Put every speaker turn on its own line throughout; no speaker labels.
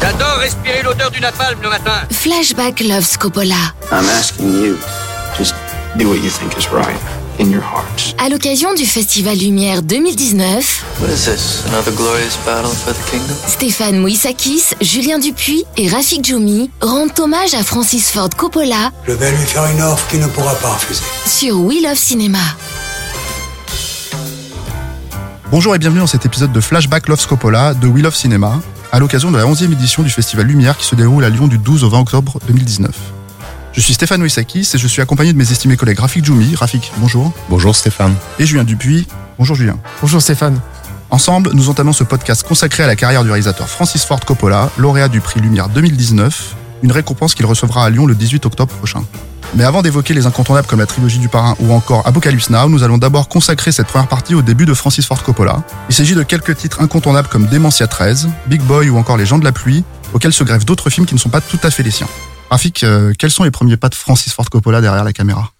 J'adore respirer l'odeur du napalm le matin.
Flashback Loves Coppola.
I'm asking you, just do what you think is right in your heart.
À l'occasion du Festival Lumière 2019,
What is this? Another glorious battle for the kingdom?
Stéphane Mouissakis, Julien Dupuis et Rafik Djoumi rendent hommage à Francis Ford Coppola
Je vais lui faire une offre qu'il ne pourra pas refuser.
sur We Love Cinéma.
Bonjour et bienvenue dans cet épisode de Flashback Love Scopola de Wheel of Cinema, à l'occasion de la 11e édition du Festival Lumière qui se déroule à Lyon du 12 au 20 octobre 2019. Je suis Stéphane Wissakis et je suis accompagné de mes estimés collègues Rafik Djoumi, Rafik, bonjour,
Bonjour Stéphane.
et Julien Dupuis, bonjour Julien.
Bonjour Stéphane.
Ensemble, nous entamons ce podcast consacré à la carrière du réalisateur Francis Ford Coppola, lauréat du prix Lumière 2019, une récompense qu'il recevra à Lyon le 18 octobre prochain. Mais avant d'évoquer les incontournables comme la trilogie du parrain ou encore Apocalypse Now, nous allons d'abord consacrer cette première partie au début de Francis Ford Coppola. Il s'agit de quelques titres incontournables comme Dementia 13, Big Boy ou encore Les gens de la pluie, auxquels se greffent d'autres films qui ne sont pas tout à fait les siens. Rafik, euh, quels sont les premiers pas de Francis Ford Coppola derrière la caméra?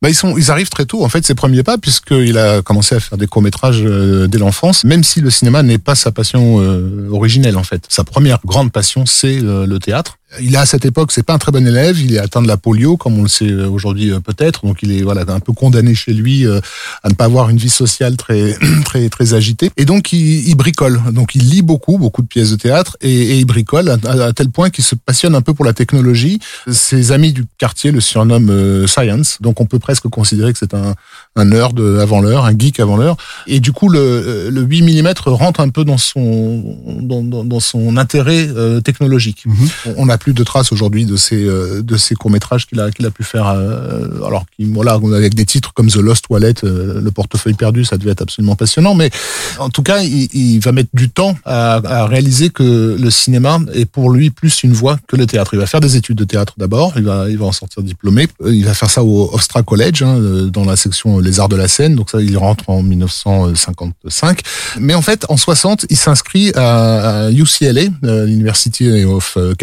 Bah, ils sont, ils arrivent très tôt. En fait, ses premiers pas, puisqu'il a commencé à faire des courts métrages dès l'enfance, même si le cinéma n'est pas sa passion euh, originelle en fait. Sa première grande passion, c'est euh, le théâtre. Il est à cette époque, c'est pas un très bon élève. Il est atteint de la polio, comme on le sait aujourd'hui euh, peut-être. Donc il est voilà un peu condamné chez lui euh, à ne pas avoir une vie sociale très très très agitée. Et donc il, il bricole. Donc il lit beaucoup, beaucoup de pièces de théâtre et, et il bricole à, à- à tel point qu'il se passionne un peu pour la technologie. Ses amis du quartier le surnomment euh, Science. Donc on peut presque considérer que c'est un un nerd avant l'heure, un geek avant l'heure. Et du coup, le, le 8 mm rentre un peu dans son, dans, dans, dans son intérêt euh, technologique. On- On plus de traces aujourd'hui de ces, euh, de ces courts-métrages qu'il a, qu'il a pu faire. euh, alors, voilà, avec des titres comme The Lost Wallet, euh, Le portefeuille perdu, ça devait être absolument passionnant. Mais en tout cas, il, va mettre du temps à, réaliser que le cinéma est pour lui plus une voie que le théâtre. Il va faire des études de théâtre d'abord, il va, il va en sortir diplômé. Il va faire ça au Hofstra College, hein, dans la section Les Arts de la Scène. Donc ça, il rentre en 1955. Mais en fait, en 60, il s'inscrit à, UCLA, euh, University of euh,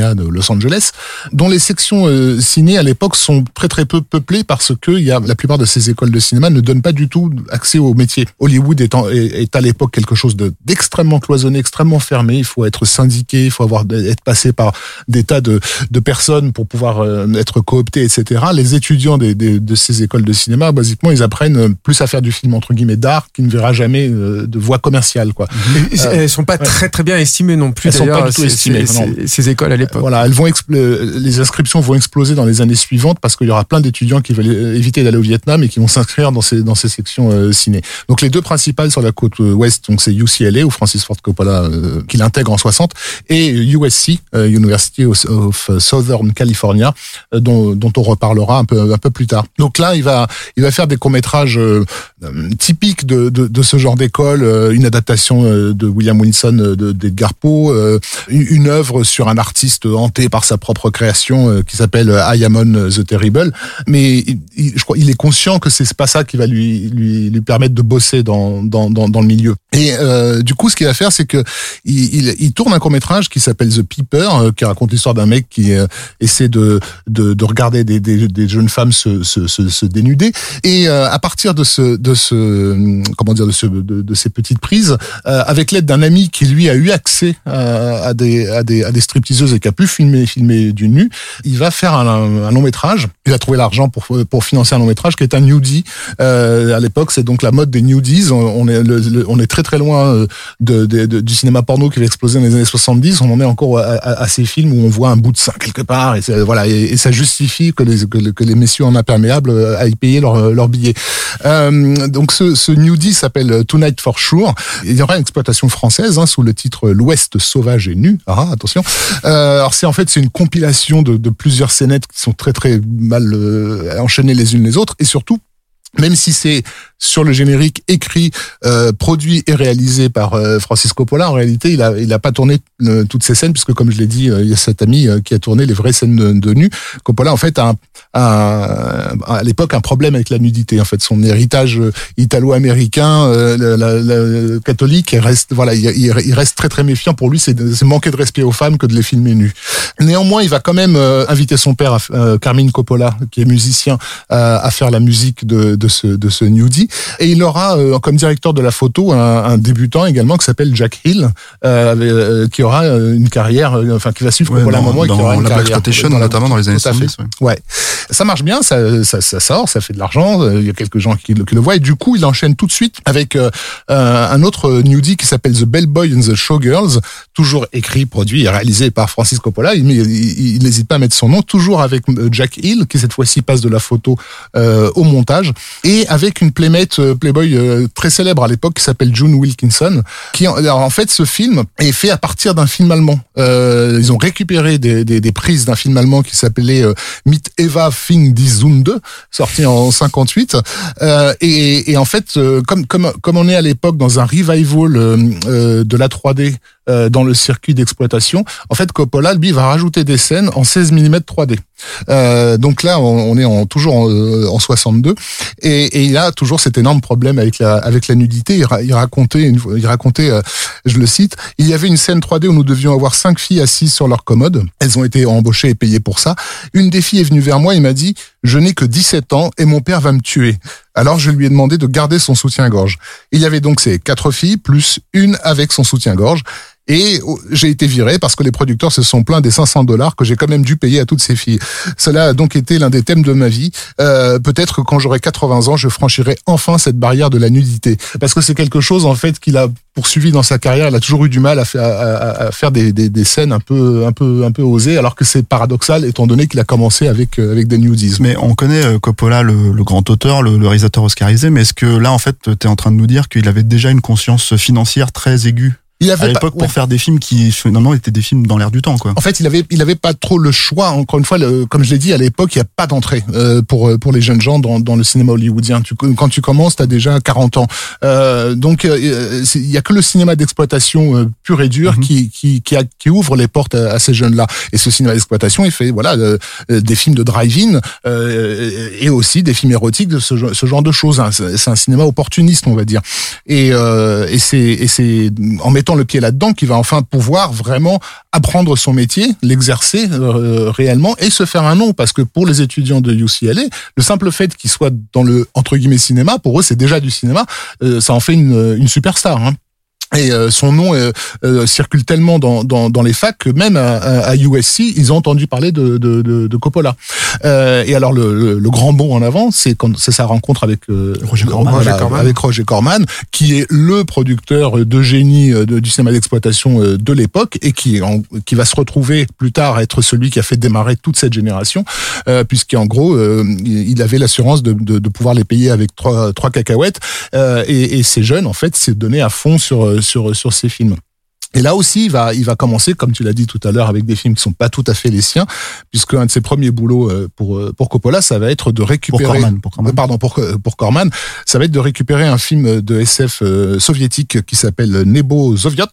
California de Los Angeles, dont les sections euh, ciné à l'époque sont très très peu peuplées parce que y a la plupart de ces écoles de cinéma ne donnent pas du tout accès au métier. Hollywood est, en- est, est à l'époque quelque chose de- d'extrêmement cloisonné, extrêmement fermé. Il faut être syndiqué, il faut avoir être passé par des tas de, de personnes pour pouvoir euh, être coopté, etc. Les étudiants des, des- de ces écoles de cinéma, basiquement, ils apprennent euh, plus à faire du film entre guillemets d'art qui ne verra jamais euh, de voie commerciale, quoi.
Elles sont pas très très bien estimées non plus
Elles sont pas du tout estimées,
ces écoles à l'époque.
Voilà, elles vont les inscriptions vont exploser dans les années suivantes parce qu'il y aura plein d'étudiants qui veulent euh, éviter d'aller au Vietnam et qui vont s'inscrire dans ces dans ces sections euh, ciné. Donc les deux principales sur la côte euh, ouest, donc c'est UCLA où Francis Ford Coppola euh, qui l'intègre en 60 et USC, euh, University of, Southern California, dont, dont on reparlera un peu un peu plus tard. Donc là, il va il va faire des courts métrages typiques de, de de ce genre d'école, une adaptation de William Wilson de d'Edgar Poe, une œuvre sur un artiste hanté par sa propre création euh, qui s'appelle euh, I Am On the Terrible. Mais il- il- je crois il est conscient que c'est pas ça qui va lui lui lui permettre de bosser dans dans dans, dans le milieu. Et euh, du coup, ce qu'il va faire, c'est que il, il, il tourne un court métrage qui s'appelle The Peeper, euh, qui raconte l'histoire d'un mec qui euh, essaie de, de de regarder des des, des jeunes femmes se se se, se dénuder. Et euh, à partir de ce de ce hum, comment dire de ce de, de ces petites prises, avec l'aide d'un ami qui lui a eu accès à des à des à des stripteaseuses et qui a pu filmer du nu, il va faire un, long métrage. Il a trouvé l'argent pour financer un long métrage qui est un nudie. Euh, à l'époque, c'est donc la mode des nudies. On, est très très loin euh, du cinéma porno qui va exploser dans les années 70. On en est encore à, ces films où on voit un bout de sein quelque part et voilà et, ça justifie que les messieurs en imperméable euh, aillent payer leur leur billet. Donc ce, ce s'appelle Tonight for Sure. Il y aura une exploitation française hein, sous le titre L'Ouest sauvage et nu. Ah, attention. Alors c'est en fait c'est une compilation de, plusieurs scénettes qui sont très très mal euh, enchaînées les unes les autres. Et surtout même si c'est sur le générique écrit, euh, produit et réalisé par euh, Francis Coppola, en réalité, il a il a pas tourné euh, toutes ces scènes puisque comme je l'ai dit, il y a cet ami qui a tourné les vraies scènes de, de nu. Coppola en fait a, a, à l'époque un problème avec la nudité. En fait, son héritage italo-américain, la, catholique, reste voilà, il, il, reste très très méfiant. Pour lui, c'est manquer de respect aux femmes que de les filmer nues. Néanmoins, il va quand même inviter son père, Carmine Coppola, qui est musicien, à faire la musique de, de ce de ce nudie. Et il aura euh, comme directeur de la photo un, un débutant également qui s'appelle Jack Hill, euh, euh qui aura euh, une carrière, enfin qui va suivre
ouais,
moment
dans
et qui aura une
la
carrière.
Black notamment dans les années 70.
Ouais. ouais. ça marche bien, ça, ça, ça, sort, ça fait de l'argent. Il y a quelques gens qui, qui, le voient et du coup il enchaîne tout de suite avec euh, un autre nudie qui s'appelle The Bellboy and the Showgirls, toujours écrit, produit et réalisé par Francis Coppola. Il n'hésite pas à mettre son nom, toujours avec Jack Hill qui cette fois-ci passe de la photo au montage et avec une playmate Playboy euh, très célèbre à l'époque qui s'appelle June Wilkinson. Qui alors, en fait ce film est fait à partir d'un film allemand. Euh, ils ont récupéré des, des, des prises d'un film allemand qui s'appelait euh, Mit Eva Fing die Zunde, sorti en 58. Euh, et, et, en fait, euh, comme comme comme on est à l'époque dans un revival de la 3D dans le circuit d'exploitation, en fait Coppola lui va rajouter des scènes en 16 mm 3D. Euh, donc là, on, est en, toujours en, en 62 et, et, il a toujours cet énorme problème avec la avec la nudité. Il, il racontait, une, il racontait, euh, je le cite, il y avait une scène 3D où nous devions avoir cinq filles assises sur leur commode. Elles ont été embauchées et payées pour ça. Une des filles est venue vers moi et m'a dit je n'ai que 17 ans et mon père va me tuer. Alors je lui ai demandé de garder son soutien-gorge. Il y avait donc ces quatre filles plus une avec son soutien-gorge. Et oh, j'ai été viré parce que les producteurs se sont plaints des 500 dollars que j'ai quand même dû payer à toutes ces filles. Cela a donc été l'un des thèmes de ma vie. Euh, Peut-être que quand j'aurai 80 ans, je franchirai enfin cette barrière de la nudité. Parce que c'est quelque chose en fait qu'il a poursuivi dans sa carrière. Il a toujours eu du mal à faire, des, scènes un peu, un peu, un peu osées, alors que c'est paradoxal étant donné qu'il a commencé avec euh, avec des nudies.
Mais on connaît euh, Coppola, le, le grand auteur, le, le, réalisateur oscarisé. Mais est-ce que là, en fait, tu es en train de nous dire qu'il avait déjà une conscience financière très aiguë
il avait
à l'époque
pas,
pour faire des films qui finalement étaient des films dans l'air du temps quoi.
En fait, il avait il avait pas trop le choix. Encore une fois, le, comme je l'ai dit à l'époque, il y a pas d'entrée euh, pour pour les jeunes gens dans, dans le cinéma hollywoodien. Tu, quand tu commences, tu as déjà 40 ans. Euh, donc euh, il y a que le cinéma d'exploitation euh, pur et dur mm -hmm. qui qui qui, a, qui, ouvre les portes à, à ces jeunes-là. Et ce cinéma d'exploitation, il fait voilà euh, des films de drive-in et aussi des films érotiques de ce, ce genre de choses. Hein. C'est un cinéma opportuniste, on va dire. Et et c'est et c'est en mettant le pied là-dedans qui va enfin pouvoir vraiment apprendre son métier, l'exercer euh, réellement et se faire un nom parce que pour les étudiants de UCLA, le simple fait qu'ils soient dans le entre guillemets cinéma, pour eux c'est déjà du cinéma, euh, ça en fait une, une superstar. Hein. Et euh, son nom euh, euh, circule tellement dans, dans, dans, les facs que même à, à, USC, ils ont entendu parler de, de, de, de Coppola. Euh, et alors le, le, le, grand bond en avant, c'est quand c'est sa rencontre avec
Roger Corman,
Roger Corman, avec Roger Corman, qui est le producteur de génie du cinéma d'exploitation de l'époque et qui en, qui va se retrouver plus tard à être celui qui a fait démarrer toute cette génération, puisqu'en gros il avait l'assurance de, de, de, pouvoir les payer avec trois, trois cacahuètes. et, et ces jeunes en fait s'est donné à fond sur sur, sur ces films. Et là aussi, il va, il va commencer, comme tu l'as dit tout à l'heure, avec des films qui sont pas tout à fait les siens, puisque un de ses premiers boulots pour pour Coppola, ça va être de récupérer,
pour Corman, pour Corman.
pardon, pour pour Corman, ça va être de récupérer un film de SF soviétique qui s'appelle Nebo Soviet,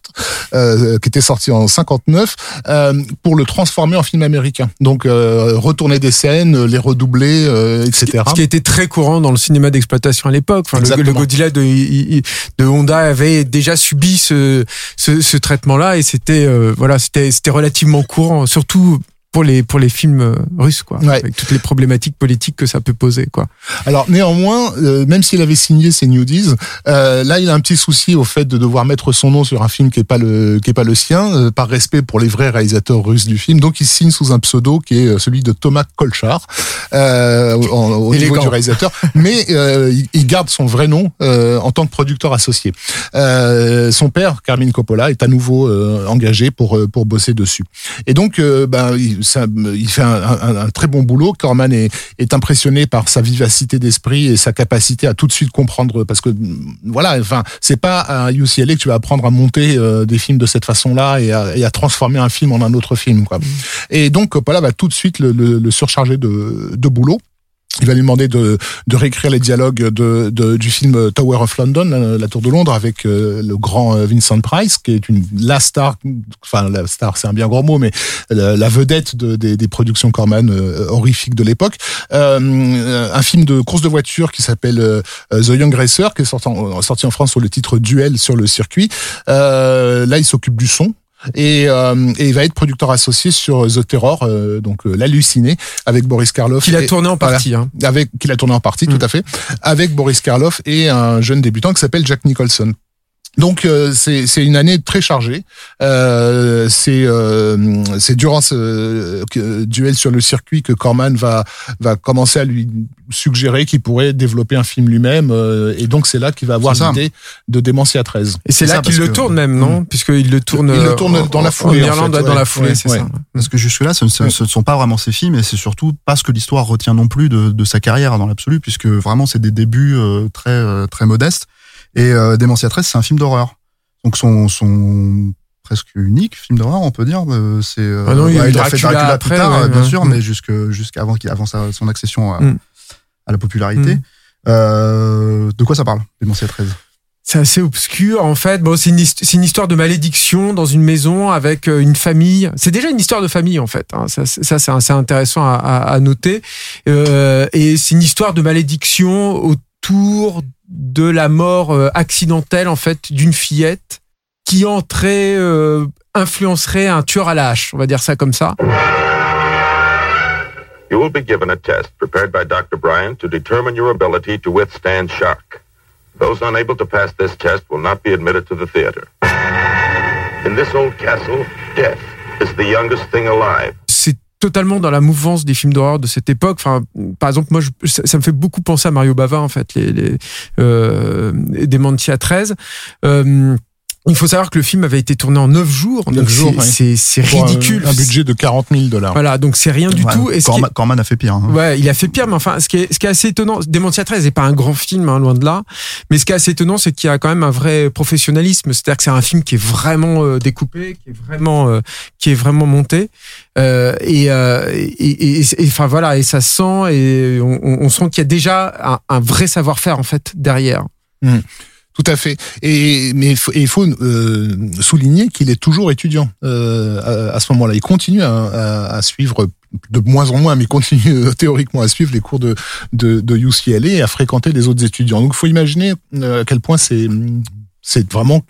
euh, qui était sorti en 59, euh, pour le transformer en film américain. Donc euh, retourner des scènes, les redoubler, etc.
Ce qui était très courant dans le cinéma d'exploitation à l'époque. Enfin, le, le, Godzilla de, de Honda avait déjà subi ce, ce, ce traitement-là et c'était euh, voilà c'était c'était relativement courant surtout pour les pour les films russes quoi
ouais.
avec toutes les problématiques politiques que ça peut poser quoi.
Alors néanmoins euh, même s'il avait signé ces nudies euh, là il a un petit souci au fait de devoir mettre son nom sur un film qui est pas le qui est pas le sien euh, par respect pour les vrais réalisateurs russes du film donc il signe sous un pseudo qui est celui de Thomas Kolchar euh, au Élégant. niveau du réalisateur mais il, il, garde son vrai nom en tant que producteur associé. son père Carmine Coppola est à nouveau engagé pour pour bosser dessus. Et donc ben il, ça, il fait un, un, un, très bon boulot. Corman est, est impressionné par sa vivacité d'esprit et sa capacité à tout de suite comprendre, parce que voilà, enfin, c'est pas à UCLA que tu vas apprendre à monter euh, des films de cette façon-là et à, et à, transformer un film en un autre film, quoi. Mmh. Et donc, Coppola va tout de suite le, le, le surcharger de, de boulot. Il va lui demander de, de réécrire les dialogues de, de, du film Tower of London, euh, la Tour de Londres, avec euh, le grand euh, Vincent Price, qui est une la star, enfin la star, c'est un bien gros mot, mais la, vedette de, des, des, productions Corman horrifiques de l'époque. Un film de course de voiture qui s'appelle The Young Racer, qui est sorti en France sous le titre Duel sur le circuit. là, il s'occupe du son et, euh, et, il va être producteur associé sur The Terror, euh, donc euh, l'halluciné, avec Boris Karloff.
Qu'il a tourné en partie. hein.
Avec qu'il a tourné en partie, tout mm. à fait, avec Boris Karloff et un jeune débutant qui s'appelle Jack Nicholson. Donc euh, c'est une année très chargée. Euh, c'est euh, c'est durant ce duel sur le circuit que Corman va va commencer à lui suggérer qu'il pourrait développer un film lui-même. et donc c'est là qu'il va avoir l'idée de Démentia 13.
Et c'est là qu'il le tourne même, non hmm. Puisqu'il le tourne.
Il le tourne dans la foulée.
En Irlande, dans la foulée, c'est ça.
Parce que jusque là, ce, ne sont pas vraiment ses films, et c'est surtout pas ce que l'histoire retient non plus de, de sa carrière dans l'absolu, puisque vraiment c'est des débuts très très modestes. Et euh, Démentia 13, c'est un film d'horreur. Donc son, son presque unique film d'horreur, on peut dire. Euh, c'est euh,
ah non, il,
a fait Dracula plus tard, bien sûr, mais jusque jusqu'avant qu'il avance son accession à, mm. à la popularité. Mm. Euh, de quoi ça parle, Démentia 13
c'est assez obscur en fait. Bon, c'est une, une, histoire de malédiction dans une maison avec euh, une famille. C'est déjà une histoire de famille en fait. Hein. Ça, ça c'est intéressant à, à, noter. Euh, et c'est une histoire de malédiction autour de la mort euh, accidentelle en fait d'une fillette qui entrait euh, influencerait un tueur à la hache, on va dire ça comme ça. You will be given a test prepared by Dr. Bryan to determine your ability to withstand shock. Those unable to pass this test will not be admitted to the theater. In this old castle, death is the youngest thing alive totalement dans la mouvance des films d'horreur de cette époque. Enfin, par exemple, moi, je, ça, me fait beaucoup penser à Mario Bava, en fait, les, les euh, Dementia 13. Euh, il faut savoir que le film avait été tourné en 9 jours. 9 jours, c'est c'est ridicule.
Un, budget de 40 000 dollars.
Voilà, donc c'est rien du tout.
Et Corman, Corman, a fait pire. Hein.
Ouais, il a fait pire, mais enfin, ce qui est, ce qui est assez étonnant, Dementia 13 n'est pas un grand film, hein, loin de là. Mais ce qui est assez étonnant, c'est qu'il y a quand même un vrai professionnalisme. C'est-à-dire que c'est un film qui est vraiment euh, découpé, qui est vraiment, euh, qui est vraiment monté. Euh, et, euh, et, et, enfin voilà, et ça sent et on, on sent qu'il y a déjà un, un vrai savoir-faire en fait derrière.
Mmh. Tout à fait. Et mais il faut euh, souligner qu'il est toujours étudiant euh, à, ce moment-là. Il continue à, suivre de moins en moins, mais continue euh, théoriquement à suivre les cours de, de, de UCLA et à fréquenter les autres étudiants. Donc, il faut imaginer à quel point c'est c'est vraiment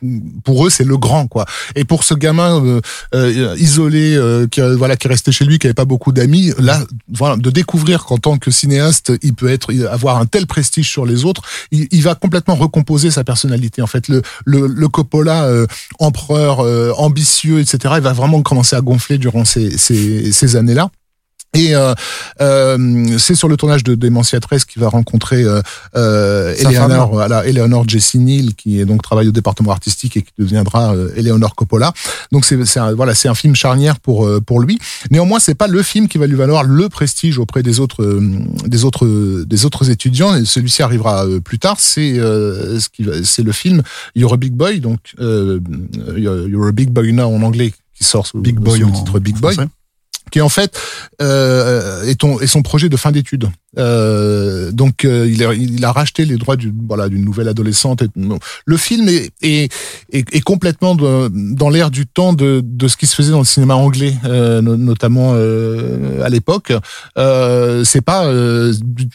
pour eux c'est le grand quoi. Et pour ce gamin euh, euh isolé euh, qui voilà qui restait chez lui qui avait pas beaucoup d'amis là voilà de découvrir qu'en tant que cinéaste il peut être avoir un tel prestige sur les autres il, il va complètement recomposer sa personnalité en fait. Le le, le Coppola euh, empereur ambitieux etc il va vraiment commencer à gonfler durant ces ces, ces années là et euh, euh, c'est sur le tournage de Dementia 13 qu'il va rencontrer euh, euh, Eleanor, voilà, Eleanor Jessie Neal, qui est donc travaille au département artistique et qui deviendra euh, Eleanor Coppola. Donc c'est un, voilà, c'est un film charnière pour pour lui. Néanmoins, c'est pas le film qui va lui valoir le prestige auprès des autres des autres des autres étudiants. Et celui-ci arrivera plus tard. C'est ce qui c'est le film You're a Big Boy, donc You're a Big Boy Now en anglais qui sort sous,
Big Boy
le titre Big Boy qui en fait euh, est, son projet de fin d'études. Euh, donc euh, il, a, racheté les droits d'une nouvelle adolescente. le film est, complètement dans l'air du temps de, ce qui se faisait dans le cinéma anglais, notamment à l'époque. C'est pas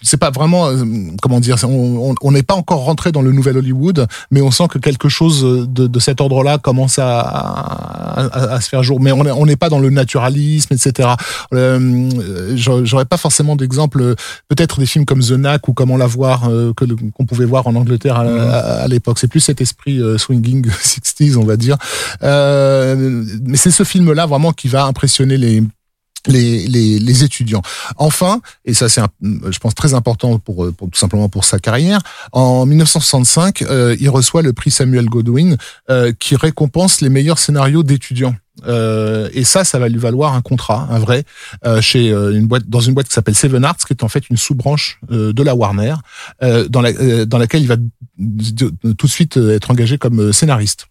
c'est pas vraiment comment dire. On n'est pas encore rentré dans le nouvel Hollywood, mais on sent que quelque chose de, cet ordre-là commence à, se faire jour. Mais on n'est pas dans le naturalisme, etc. J'aurais pas forcément d'exemple peut-être des films comme The Knack ou Comment la voir euh, que qu'on pouvait voir en Angleterre à, l'époque. C'est plus cet esprit euh, swinging 60s, on va dire. Euh, mais c'est ce film-là vraiment qui va impressionner les les, les, les, étudiants. Enfin, et ça c'est je pense très important pour, pour, tout simplement pour sa carrière, en 1965, il reçoit le prix Samuel Godwin qui récompense les meilleurs scénarios d'étudiants. Euh, et ça, ça va lui valoir un contrat, un vrai, euh, chez euh, une boîte, dans une boîte qui s'appelle Seven Arts, qui est en fait une sous-branche de la Warner, dans, la, dans laquelle il va tout de suite être engagé comme scénariste.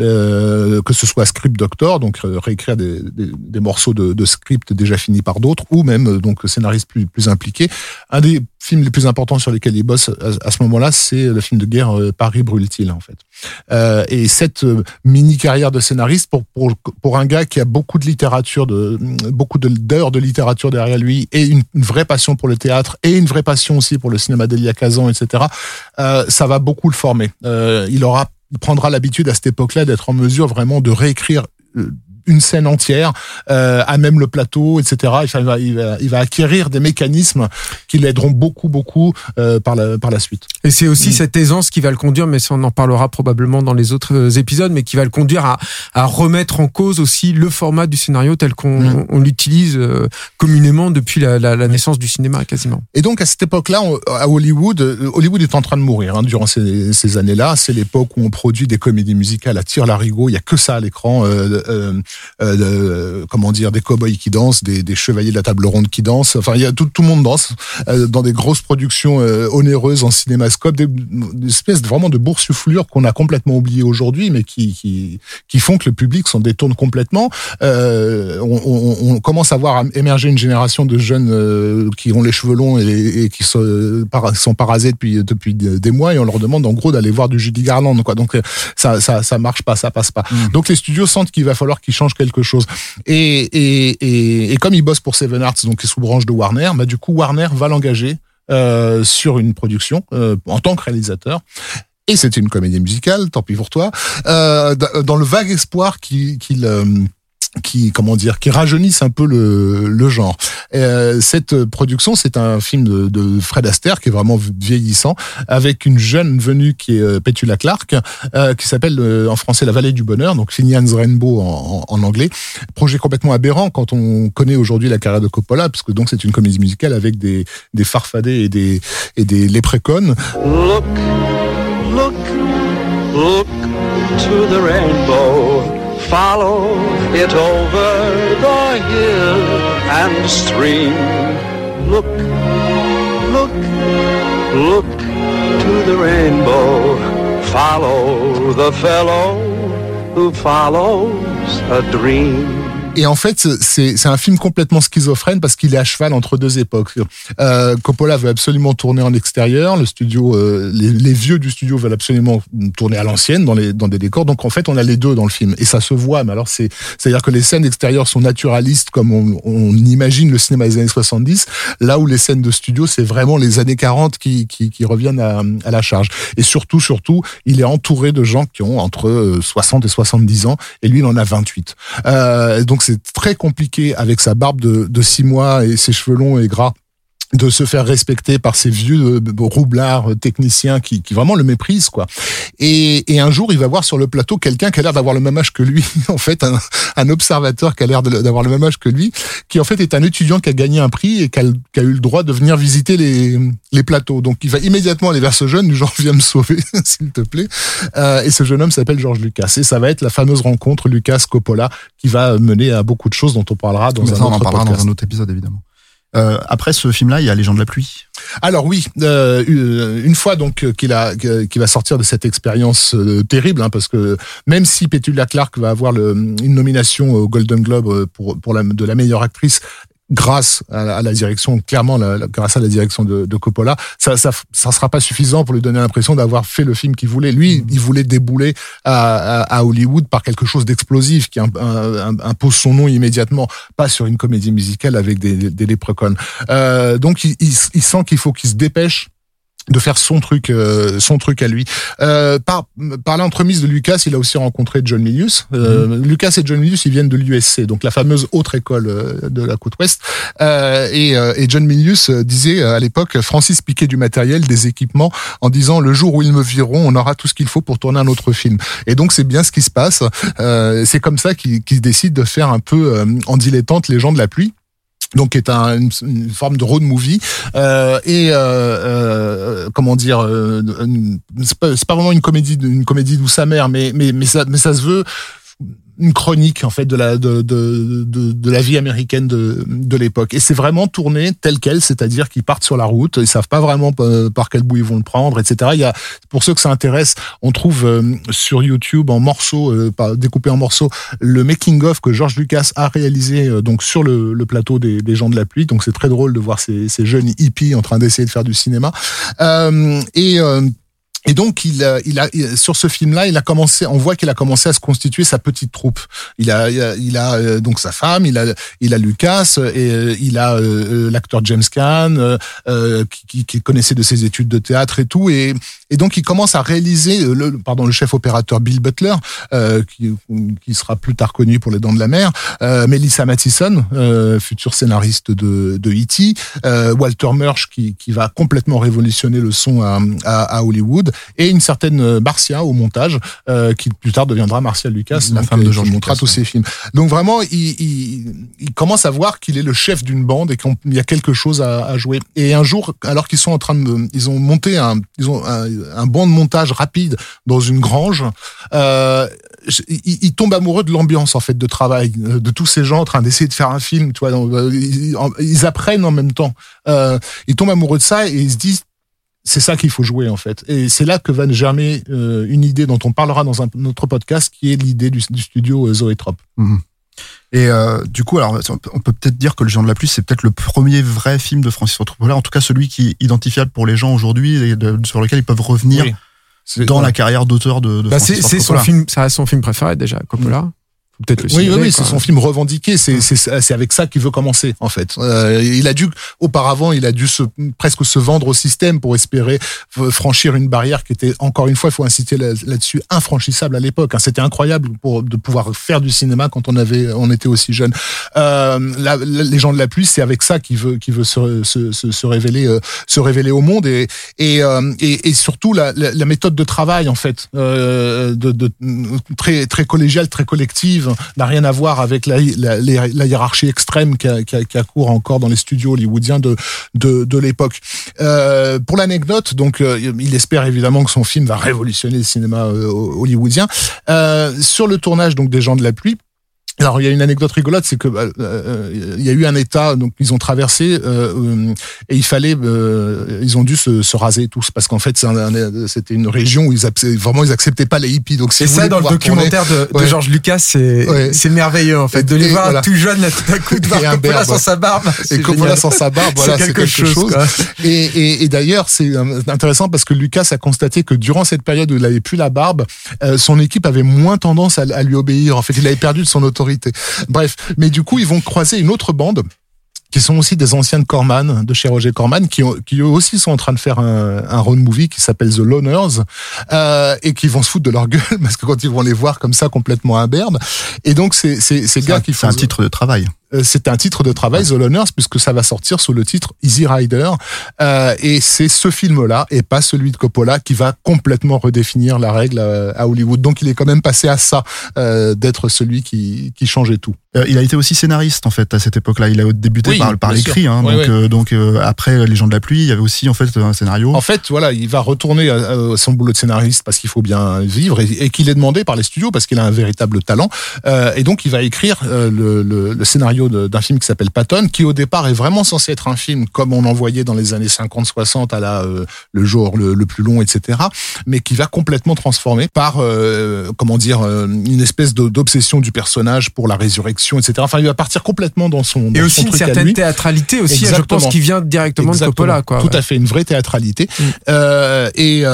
Euh, que ce soit script doctor, donc réécrire des, des, des morceaux de, de, script déjà finis par d'autres, ou même donc scénariste plus, plus impliqué. Un des films les plus importants sur lesquels il bosse à, ce moment-là, c'est le film de guerre Paris brûle-t-il en fait. Euh, et cette mini carrière de scénariste pour, pour pour un gars qui a beaucoup de littérature, de beaucoup d'heures de, littérature derrière lui, et une, vraie passion pour le théâtre, et une vraie passion aussi pour le cinéma d'Elia Kazan, etc. Euh, ça va beaucoup le former. Euh, il aura il prendra l'habitude à cette époque-là d'être en mesure vraiment de réécrire euh, une scène entière, euh, à même le plateau, etc. Il va, il va, il va acquérir des mécanismes qui l'aideront beaucoup, beaucoup euh, par, la, par la suite.
Et c'est aussi mm. cette aisance qui va le conduire, mais ça on en parlera probablement dans les autres euh, épisodes, mais qui va le conduire à, à remettre en cause aussi le format du scénario tel qu'on mm. on, l'utilise euh, communément depuis la, la, la, naissance du cinéma quasiment.
Et donc à cette époque-là, à Hollywood, euh, Hollywood est en train de mourir hein, durant ces, ces années-là. C'est l'époque où on produit des comédies musicales à tir larigot. Il y a que ça à l'écran. Euh, euh, comment dire, des cow-boys qui dansent, des, des, chevaliers de la table ronde qui dansent. Enfin, il y a tout, tout le monde danse euh, dans des grosses productions euh, onéreuses en cinémascope, des, des espèces vraiment de boursouflures qu'on a complètement oubliées aujourd'hui, mais qui, qui, qui font que le public s'en détourne complètement. Euh, on, on, on, commence à voir émerger une génération de jeunes euh, qui ont les cheveux longs et, et qui sont, sont parasés depuis, depuis des mois et on leur demande en gros d'aller voir du Judy Garland. Quoi. Donc ça, ça, ça marche pas, ça passe pas. Mmh. Donc les studios sentent qu'il va falloir qu'ils changent quelque chose. Et, et, et, comme il bosse pour Seven Arts, donc qui est sous branche de Warner, bah du coup Warner va l'engager euh, sur une production euh, en tant que réalisateur. Et c'était une comédie musicale, tant pis pour toi, euh, dans le vague espoir qu'il qui comment dire qui rajeunissent un peu le, le genre. Euh, cette production, c'est un film de, de, Fred Astaire qui est vraiment vieillissant, avec une jeune venue qui est euh, Petula Clark, euh, qui s'appelle euh, en français La Vallée du Bonheur, donc Finian's Rainbow en, en, anglais. Projet complètement aberrant quand on connaît aujourd'hui la carrière de Coppola, parce que donc c'est une comédie musicale avec des, des farfadets et des et des léprechauns. Look, look, look to the rainbow. Follow it over the hill and stream. Look, look, look to the rainbow. Follow the fellow who follows a dream. Et en fait, c'est un film complètement schizophrène parce qu'il est à cheval entre deux époques. Euh, Coppola veut absolument tourner en extérieur, le studio, euh, les, les, vieux du studio veulent absolument tourner à l'ancienne dans les dans des décors. Donc en fait, on a les deux dans le film et ça se voit. Mais alors c'est à dire que les scènes extérieures sont naturalistes comme on, on, imagine le cinéma des années 70, là où les scènes de studio c'est vraiment les années 40 qui qui, qui reviennent à, à la charge. Et surtout surtout, il est entouré de gens qui ont entre 60 euh, et 70 ans et lui il en a 28. Euh, donc c'est très compliqué avec sa barbe de, six mois et ses cheveux longs et gras de se faire respecter par ces vieux euh, roublards euh, techniciens qui, qui vraiment le méprisent quoi. Et, et un jour, il va voir sur le plateau quelqu'un qui a l'air d'avoir le même âge que lui, en fait, un, un observateur qui a l'air d'avoir le même âge que lui, qui en fait est un étudiant qui a gagné un prix et qui a, qui a eu le droit de venir visiter les, les plateaux. Donc il va immédiatement aller vers ce jeune, du genre viens me sauver, s'il te plaît. Euh, et ce jeune homme s'appelle Georges Lucas. Et ça va être la fameuse rencontre Lucas Coppola qui va mener à beaucoup de choses dont on parlera dans, un,
ça,
autre
on en parlera dans un autre épisode évidemment. Euh, après ce film-là, il y a Les gens de la pluie.
Alors oui, euh, une fois donc qu'il a qu'il va sortir de cette expérience euh, terrible, hein, parce que même si Petula Clark va avoir une nomination au Golden Globe euh, pour de la meilleure actrice, grâce à la, direction, clairement, grâce à la direction de, de, Coppola, ça, ça, ça sera pas suffisant pour lui donner l'impression d'avoir fait le film qu'il voulait. Lui, il voulait débouler à, à, Hollywood par quelque chose d'explosif qui impose son nom immédiatement, pas sur une comédie musicale avec des, des, des Euh, donc, il, il, il sent qu'il faut qu'il se dépêche de faire son truc, euh, son truc à lui. Euh, par par l'entremise de Lucas, il a aussi rencontré John Milius. Euh, mhm. Lucas et John Milius, ils viennent de l'USC, donc la fameuse autre école euh, de la côte ouest. Euh, et, et, John Milius disait à l'époque, Francis piquait du matériel, des équipements, en disant le jour où ils me viront, on aura tout ce qu'il faut pour tourner un autre film. Et donc c'est bien ce qui se passe. c'est comme ça qu'il qu décide de faire un peu en dilettante les gens de la pluie donc est un, une, forme de road movie. Euh, et euh, euh, comment dire c'est pas, pas, vraiment une comédie une comédie douce amère mais mais mais mais ça se veut une chronique en fait de la de de de, de la vie américaine de de l'époque. Et c'est vraiment tourné tel quel, c'est-à-dire qu'ils partent sur la route, ils savent pas vraiment par quel bout ils vont le prendre, etc. Il y a pour ceux que ça intéresse, on trouve sur YouTube en morceaux, découpé en morceaux, le making of que George Lucas a réalisé donc sur le, le plateau des, des gens de la pluie. Donc c'est très drôle de voir ces, ces jeunes hippies en train d'essayer de faire du cinéma. Euh, et euh, et donc il il a sur ce film-là, il a commencé, on voit qu'il a commencé à se constituer sa petite troupe. Il a, il a, euh, donc sa femme, il a, il a Lucas et euh, il a euh, l'acteur James Caan qui, qui, connaissait de ses études de théâtre et tout. Et, et donc il commence à réaliser le, pardon, le chef opérateur Bill Butler, qui, qui sera plus tard connu pour Les Dents de la Mer, Melissa Mathison, futur scénariste de, de E.T., Walter Murch qui, qui va complètement révolutionner le son à, à, à Hollywood et une certaine euh, Marcia au montage, euh, qui plus tard deviendra Marcia Lucas,
la femme de Jean
montrera tous ses films. Donc vraiment, il, il, il commence à voir qu'il est le chef d'une bande et qu'il y a quelque chose à, à, jouer. Et un jour, alors qu'ils sont en train de, ils ont monté un, ils ont un, un banc de montage rapide dans une grange. Euh, il, tombe amoureux de l'ambiance en fait de travail, de tous ces gens en train d'essayer de faire un film. Tu vois, ils, ils apprennent en même temps. Euh, il tombe amoureux de ça et ils se disent c'est ça qu'il faut jouer en fait. Et c'est là que va germer euh, une idée dont on parlera dans un autre podcast, qui est l'idée du, studio euh, Zoétrope.
Mhm. Et euh, du coup, alors on peut peut-être dire que Le Géant de la Pluie, c'est peut-être le premier vrai film de Francis Ford Coppola, en tout cas celui qui est identifiable pour les gens aujourd'hui et sur lequel ils peuvent revenir dans la carrière d'auteur de, de
bah C'est son film, ça reste son film préféré déjà, Coppola
peut-être le Oui, oui, oui c'est son film revendiqué. C'est c'est avec ça qu'il veut commencer en fait. Euh, il a dû auparavant, il a dû se, presque se vendre au système pour espérer franchir une barrière qui était encore une fois, il faut inciter là-dessus, infranchissable à l'époque. Hein. C'était incroyable pour de pouvoir faire du cinéma quand on avait, on était aussi jeune. Euh, la, les gens de la pluie, c'est avec ça qu'il veut, qu'il veut se, se, se, révéler, euh, se révéler au monde et et, euh, et, et surtout la, la, méthode de travail en fait, euh, de, de, très très collégiale, très collective n'a rien à voir avec la, la, hiérarchie extrême qui, a, qui, court encore dans les studios hollywoodiens de, de, l'époque. Euh, pour l'anecdote, donc euh, il espère évidemment que son film va révolutionner le cinéma euh, hollywoodien. Sur le tournage donc des gens de la pluie, alors il y a une anecdote rigolote, c'est que bah, euh, il y a eu un état donc ils ont traversé euh, euh et il fallait euh, ils ont dû se, se, raser tous parce qu'en fait c'était une région où ils vraiment ils acceptaient pas les hippies. Donc
c'est ça dans le documentaire de, de George Lucas c'est c'est merveilleux en fait de les voir tout jeunes là tout à coup de voir Coppola sans sa barbe
et Coppola sans sa barbe voilà c'est quelque, quelque, chose, et, et, et d'ailleurs c'est intéressant parce que Lucas a constaté que durant cette période où il avait plus la barbe son équipe avait moins tendance à, à lui obéir. En fait il avait perdu de son autorité Bref, mais du coup, ils vont croiser une autre bande qui sont aussi des anciens de Corman, de chez Roger Corman, qui, qui eux aussi sont en train de faire un, un road movie qui s'appelle The Loners, euh, et qui vont se foutre de leur gueule, parce que quand ils vont les voir comme ça, complètement imberbes. Et donc, c'est ces gars qui font...
C'est un titre de travail.
Euh, c'est un titre de travail, The Loners, puisque ça va sortir sous le titre Easy Rider. Euh, et c'est ce film-là, et pas celui de Coppola, qui va complètement redéfinir la règle euh, à, Hollywood. Donc il est quand même passé à ça, euh, d'être celui qui, qui changeait tout.
Euh, il a été aussi scénariste, en fait, à cette époque-là. Il a débuté par, par l'écrit. Hein, donc, donc après Les gens de la pluie, il y avait aussi, en fait, un scénario.
En fait, voilà, il va retourner à, son boulot de scénariste parce qu'il faut bien vivre et, et qu'il est demandé par les studios parce qu'il a un véritable talent. et donc, il va écrire le, le, le scénario d'un film qui s'appelle Patton, qui au départ est vraiment censé être un film comme on en voyait dans les années 50-60 à la euh, le jour le, le, plus long, etc. Mais qui va complètement transformer par euh, comment dire euh, une espèce d'obsession du personnage pour la résurrection, etc. Enfin, il va partir complètement dans son
dans
et
aussi
une
certaine théâtralité aussi. Exactement. Je pense qui vient directement
Exactement.
de Coppola, quoi.
Tout à fait, une vraie théâtralité. Mm. Euh, et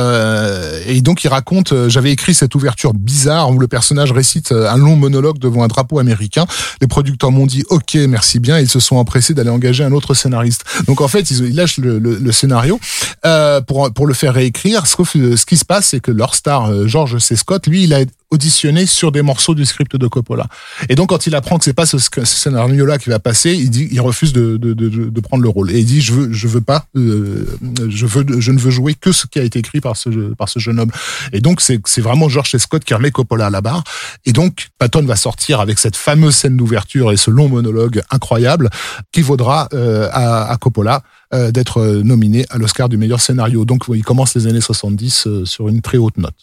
et donc il raconte. J'avais écrit cette ouverture bizarre où le personnage récite un long monologue devant un drapeau américain. Les producteurs m'ont dit OK, merci bien. Ils se sont empressés d'aller engager un autre scénariste. Donc en fait, ils, lâchent le, scénario euh, pour pour le faire réécrire. Ce qui se passe, c'est que leur star euh, George C. Scott, lui, il a auditionné sur des morceaux du script de Coppola. Et donc quand il apprend que c'est pas ce, scénario-là qui va passer, il refuse de, prendre le rôle. Et il dit, je veux, je veux pas, euh, je veux, je ne veux jouer que ce qui a été écrit par ce, par ce jeune homme. Et donc c'est, vraiment George. Scott qui remet Coppola à la barre. Et donc Patton va sortir avec cette fameuse scène d'ouverture et ce long monologue incroyable qui vaudra euh, à, Coppola euh, d'être nominé à l'Oscar du meilleur scénario. Donc il commence les années 70 euh, sur une très haute note.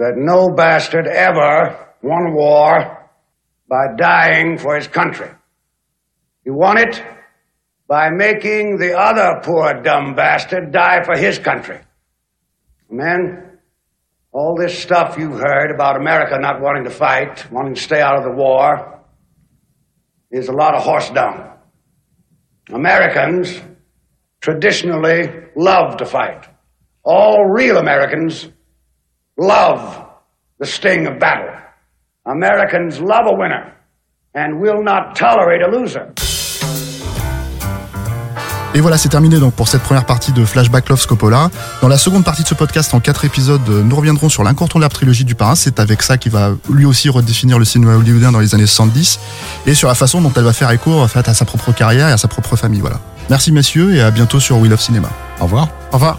That no bastard ever won war by dying for his country. He won it by making the other poor dumb bastard die for his country. Men, all this stuff you've heard about America not wanting to fight, wanting to stay out of the war, is a lot of horse dung. Americans traditionally love to fight. All real Americans love the sting of battle. Americans love a winner and will not tolerate a loser.
Et voilà, c'est terminé donc pour cette première partie de Flashback Love Scopola. Dans la seconde partie de ce podcast, en quatre épisodes, nous reviendrons sur l'incontournable trilogie du parrain. C'est avec ça qu'il va lui aussi redéfinir le cinéma hollywoodien dans les années 70 et sur la façon dont elle va faire écho en fait, à sa propre carrière et à sa propre famille. Voilà. Merci messieurs et à bientôt sur We Love Cinéma.
Au revoir.
Au revoir.